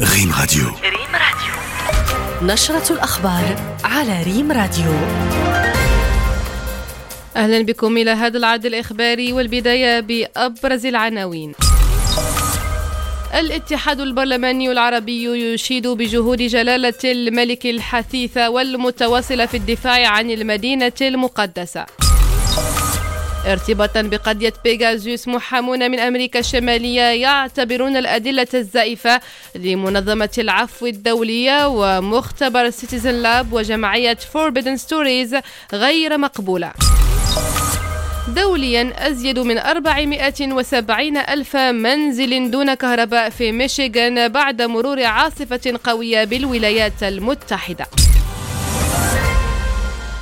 ريم راديو. ريم راديو. نشرة الأخبار على ريم راديو. أهلا بكم إلى هذا العد الإخباري والبداية بأبرز العناوين. الاتحاد البرلماني العربي يشيد بجهود جلالة الملك الحثيثة والمتواصلة في الدفاع عن المدينة المقدسة. ارتباطا بقضية بيغازوس محامون من أمريكا الشمالية يعتبرون الأدلة الزائفة لمنظمة العفو الدولية ومختبر سيتيزن لاب وجمعية فوربيدن ستوريز غير مقبولة. دوليا أزيد من 470 ألف منزل دون كهرباء في ميشيغان بعد مرور عاصفة قوية بالولايات المتحدة.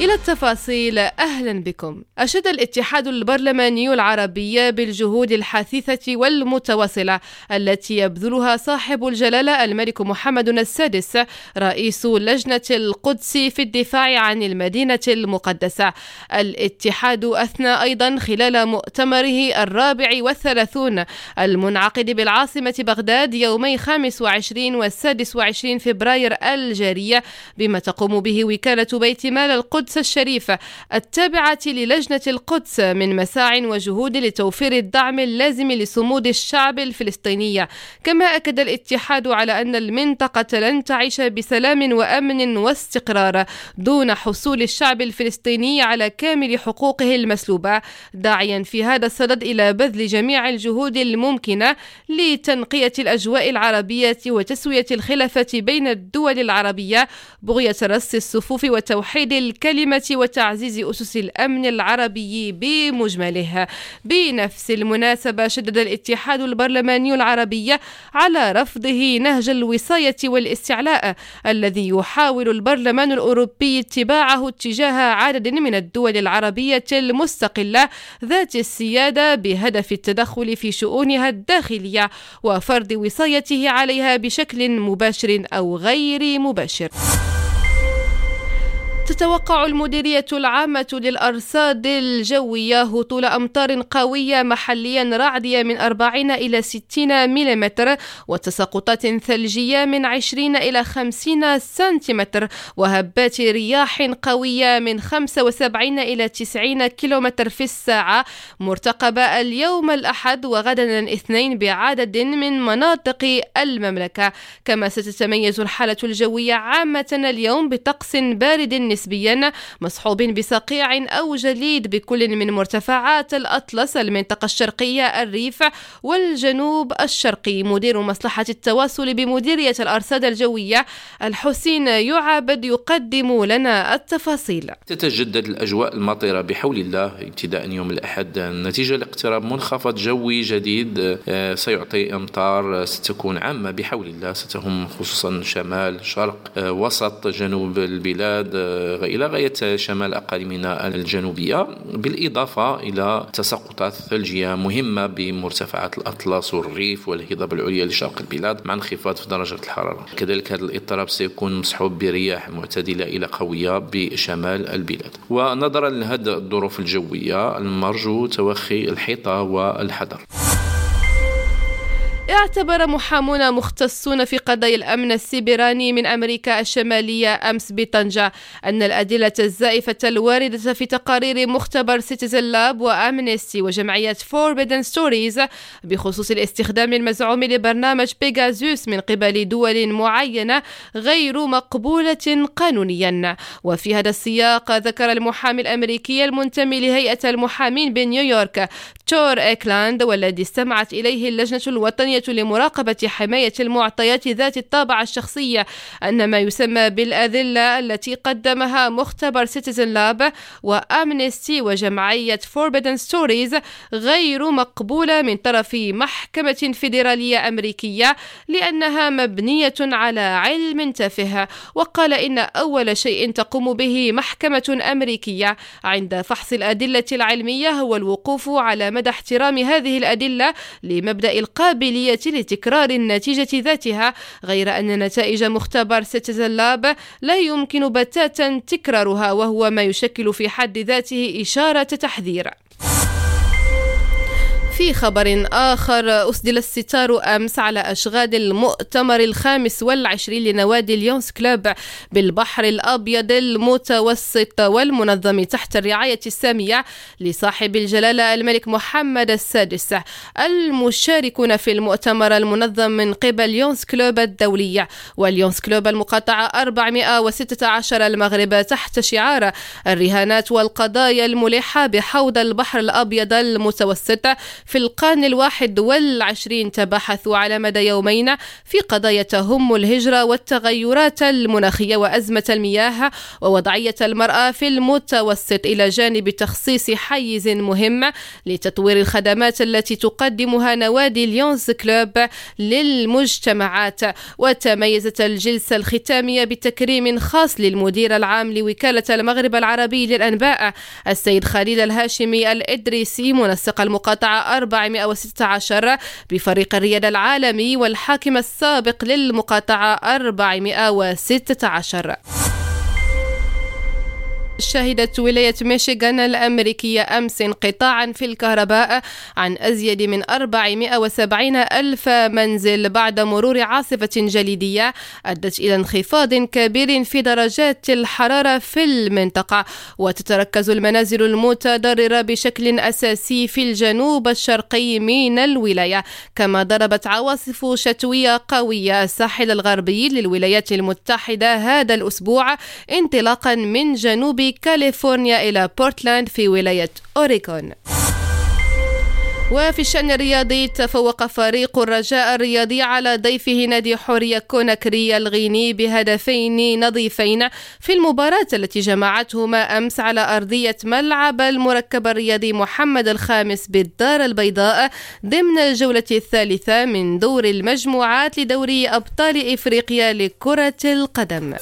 إلى التفاصيل أهلا بكم. أشاد الاتحاد البرلماني العربي بالجهود الحثيثة والمتواصلة التي يبذلها صاحب الجلالة الملك محمد السادس رئيس لجنة القدس في الدفاع عن المدينة المقدسة. الاتحاد أثنى أيضا خلال مؤتمره الرابع والثلاثون المنعقد بالعاصمة بغداد يومي 25 والسادس وعشرين فبراير الجارية بما تقوم به وكالة بيت مال القدس القدس الشريفة التابعة للجنة القدس من مساع وجهود لتوفير الدعم اللازم لصمود الشعب الفلسطيني. كما أكد الاتحاد على أن المنطقة لن تعيش بسلام وأمن واستقرار دون حصول الشعب الفلسطيني على كامل حقوقه المسلوبة. داعيا في هذا الصدد إلى بذل جميع الجهود الممكنة لتنقية الأجواء العربية وتسوية الخلافة بين الدول العربية بغية رص الصفوف وتوحيد الكلمة الكلمة وتعزيز أسس الأمن العربي بمجمله بنفس المناسبة شدد الاتحاد البرلماني العربي على رفضه نهج الوصاية والاستعلاء الذي يحاول البرلمان الأوروبي اتباعه تجاه عدد من الدول العربية المستقلة ذات السيادة بهدف التدخل في شؤونها الداخلية وفرض وصايته عليها بشكل مباشر أو غير مباشر. تتوقع المديرية العامة للأرصاد الجوية هطول أمطار قوية محليا رعدية من 40 إلى 60 ملم وتساقطات ثلجية من 20 إلى 50 سنتيمتر وهبات رياح قوية من 75 إلى 90 كيلومتر في الساعة مرتقبة اليوم الأحد وغدا الاثنين بعدد من مناطق المملكة. كما ستتميز الحالة الجوية عامة اليوم بطقس بارد نسبيا مصحوب بصقيع أو جليد بكل من مرتفعات الأطلس المنطقة الشرقية الريف والجنوب الشرقي. مدير مصلحة التواصل بمديرية الأرصاد الجوية الحسين يعابد يقدم لنا التفاصيل. تتجدد الأجواء المطرة بحول الله ابتداء يوم الأحد. نتيجة لاقتراب منخفض جوي جديد آه، سيعطي أمطار ستكون عامة بحول الله. ستهم خصوصا شمال شرق آه، وسط جنوب البلاد آه، إلى غاية شمال أقاليمنا الجنوبية بالإضافة إلى تساقطات ثلجية مهمة بمرتفعات الأطلس والريف والهضاب العليا لشرق البلاد مع انخفاض في درجة الحرارة. كذلك هذا الاضطراب سيكون مصحوب برياح معتدلة إلى قوية بشمال البلاد. ونظرا لهذه الظروف الجوية المرجو توخي الحيطة والحذر. اعتبر محامون مختصون في قضايا الأمن السيبراني من أمريكا الشمالية أمس بطنجة. أن الأدلة الزائفة الواردة في تقارير مختبر سيتيزن لاب وأمنستي وجمعية فوربيدن ستوريز بخصوص الاستخدام المزعوم لبرنامج بيغازوس من قبل دول معينة غير مقبولة قانونيا. وفي هذا السياق ذكر المحامي الأمريكي المنتمي لهيئة المحامين بنيويورك تور إيكلاند والذي استمعت إليه اللجنة الوطنية لمراقبة حماية المعطيات ذات الطابع الشخصية أن ما يسمى بالأدلة التي قدمها مختبر سيتيزن لاب وأمنستي وجمعية فوربيدن ستوريز غير مقبولة من طرف محكمة فيدرالية أمريكية لأنها مبنية على علم تافه. وقال إن أول شيء تقوم به محكمة أمريكية عند فحص الأدلة العلمية هو الوقوف على مدى احترام هذه الأدلة لمبدأ القابلية لتكرار النتيجة ذاتها غير أن نتائج مختبر سيتيزن لاب لا يمكن بتاتا تكرارها وهو ما يشكل في حد ذاته إشارة تحذير. في خبر آخر. أسدل الستار أمس على أشغال المؤتمر الخامس والعشرين لنوادي الليونس كلوب بالبحر الأبيض المتوسط والمنظم تحت الرعاية السامية لصاحب الجلالة الملك محمد السادس. المشاركون في المؤتمر المنظم من قبل يونس كلوب الدولية واليونس كلوب المقاطعة 416 المغرب تحت شعار الرهانات والقضايا الملحة بحوض البحر الأبيض المتوسط في القرن الواحد والعشرين تباحثوا على مدى يومين في قضايا تهم الهجرة والتغيرات المناخية وأزمة المياه ووضعية المرأة في المتوسط إلى جانب تخصيص حيز مهم لتطوير الخدمات التي تقدمها نوادي ليونز كلوب للمجتمعات. وتميزت الجلسة الختامية بتكريم خاص للمدير العام لوكالة المغرب العربي للأنباء السيد خليل الهاشمي الإدريسي منسق المقاطعة 416 بفريق الرياضة العالمي والحاكم السابق للمقاطعة 416 شهدت ولاية ميشيغان الأمريكية أمس انقطاعا في الكهرباء عن أزيد من 470 ألف منزل بعد مرور عاصفة جليدية أدت إلى انخفاض كبير في درجات الحرارة في المنطقة. وتتركز المنازل المتضررة بشكل أساسي في الجنوب الشرقي من الولاية كما ضربت عواصف شتوية قوية الساحل الغربي للولايات المتحدة هذا الأسبوع انطلاقا من جنوب كاليفورنيا إلى بورتلاند في ولاية أوريغون. وفي الشأن الرياضي تفوق فريق الرجاء الرياضي على ضيفه نادي حورية كوناكري الغيني بهدفين نظيفين في المباراة التي جمعتهما أمس على أرضية ملعب المركب الرياضي محمد الخامس بالدار البيضاء ضمن الجولة الثالثة من دور المجموعات لدوري أبطال إفريقيا لكرة القدم.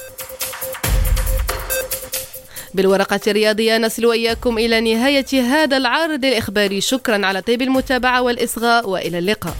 بالورقة الرياضية نصل وإياكم إلى نهاية هذا العرض الإخباري. شكرا على طيب المتابعة والإصغاء وإلى اللقاء.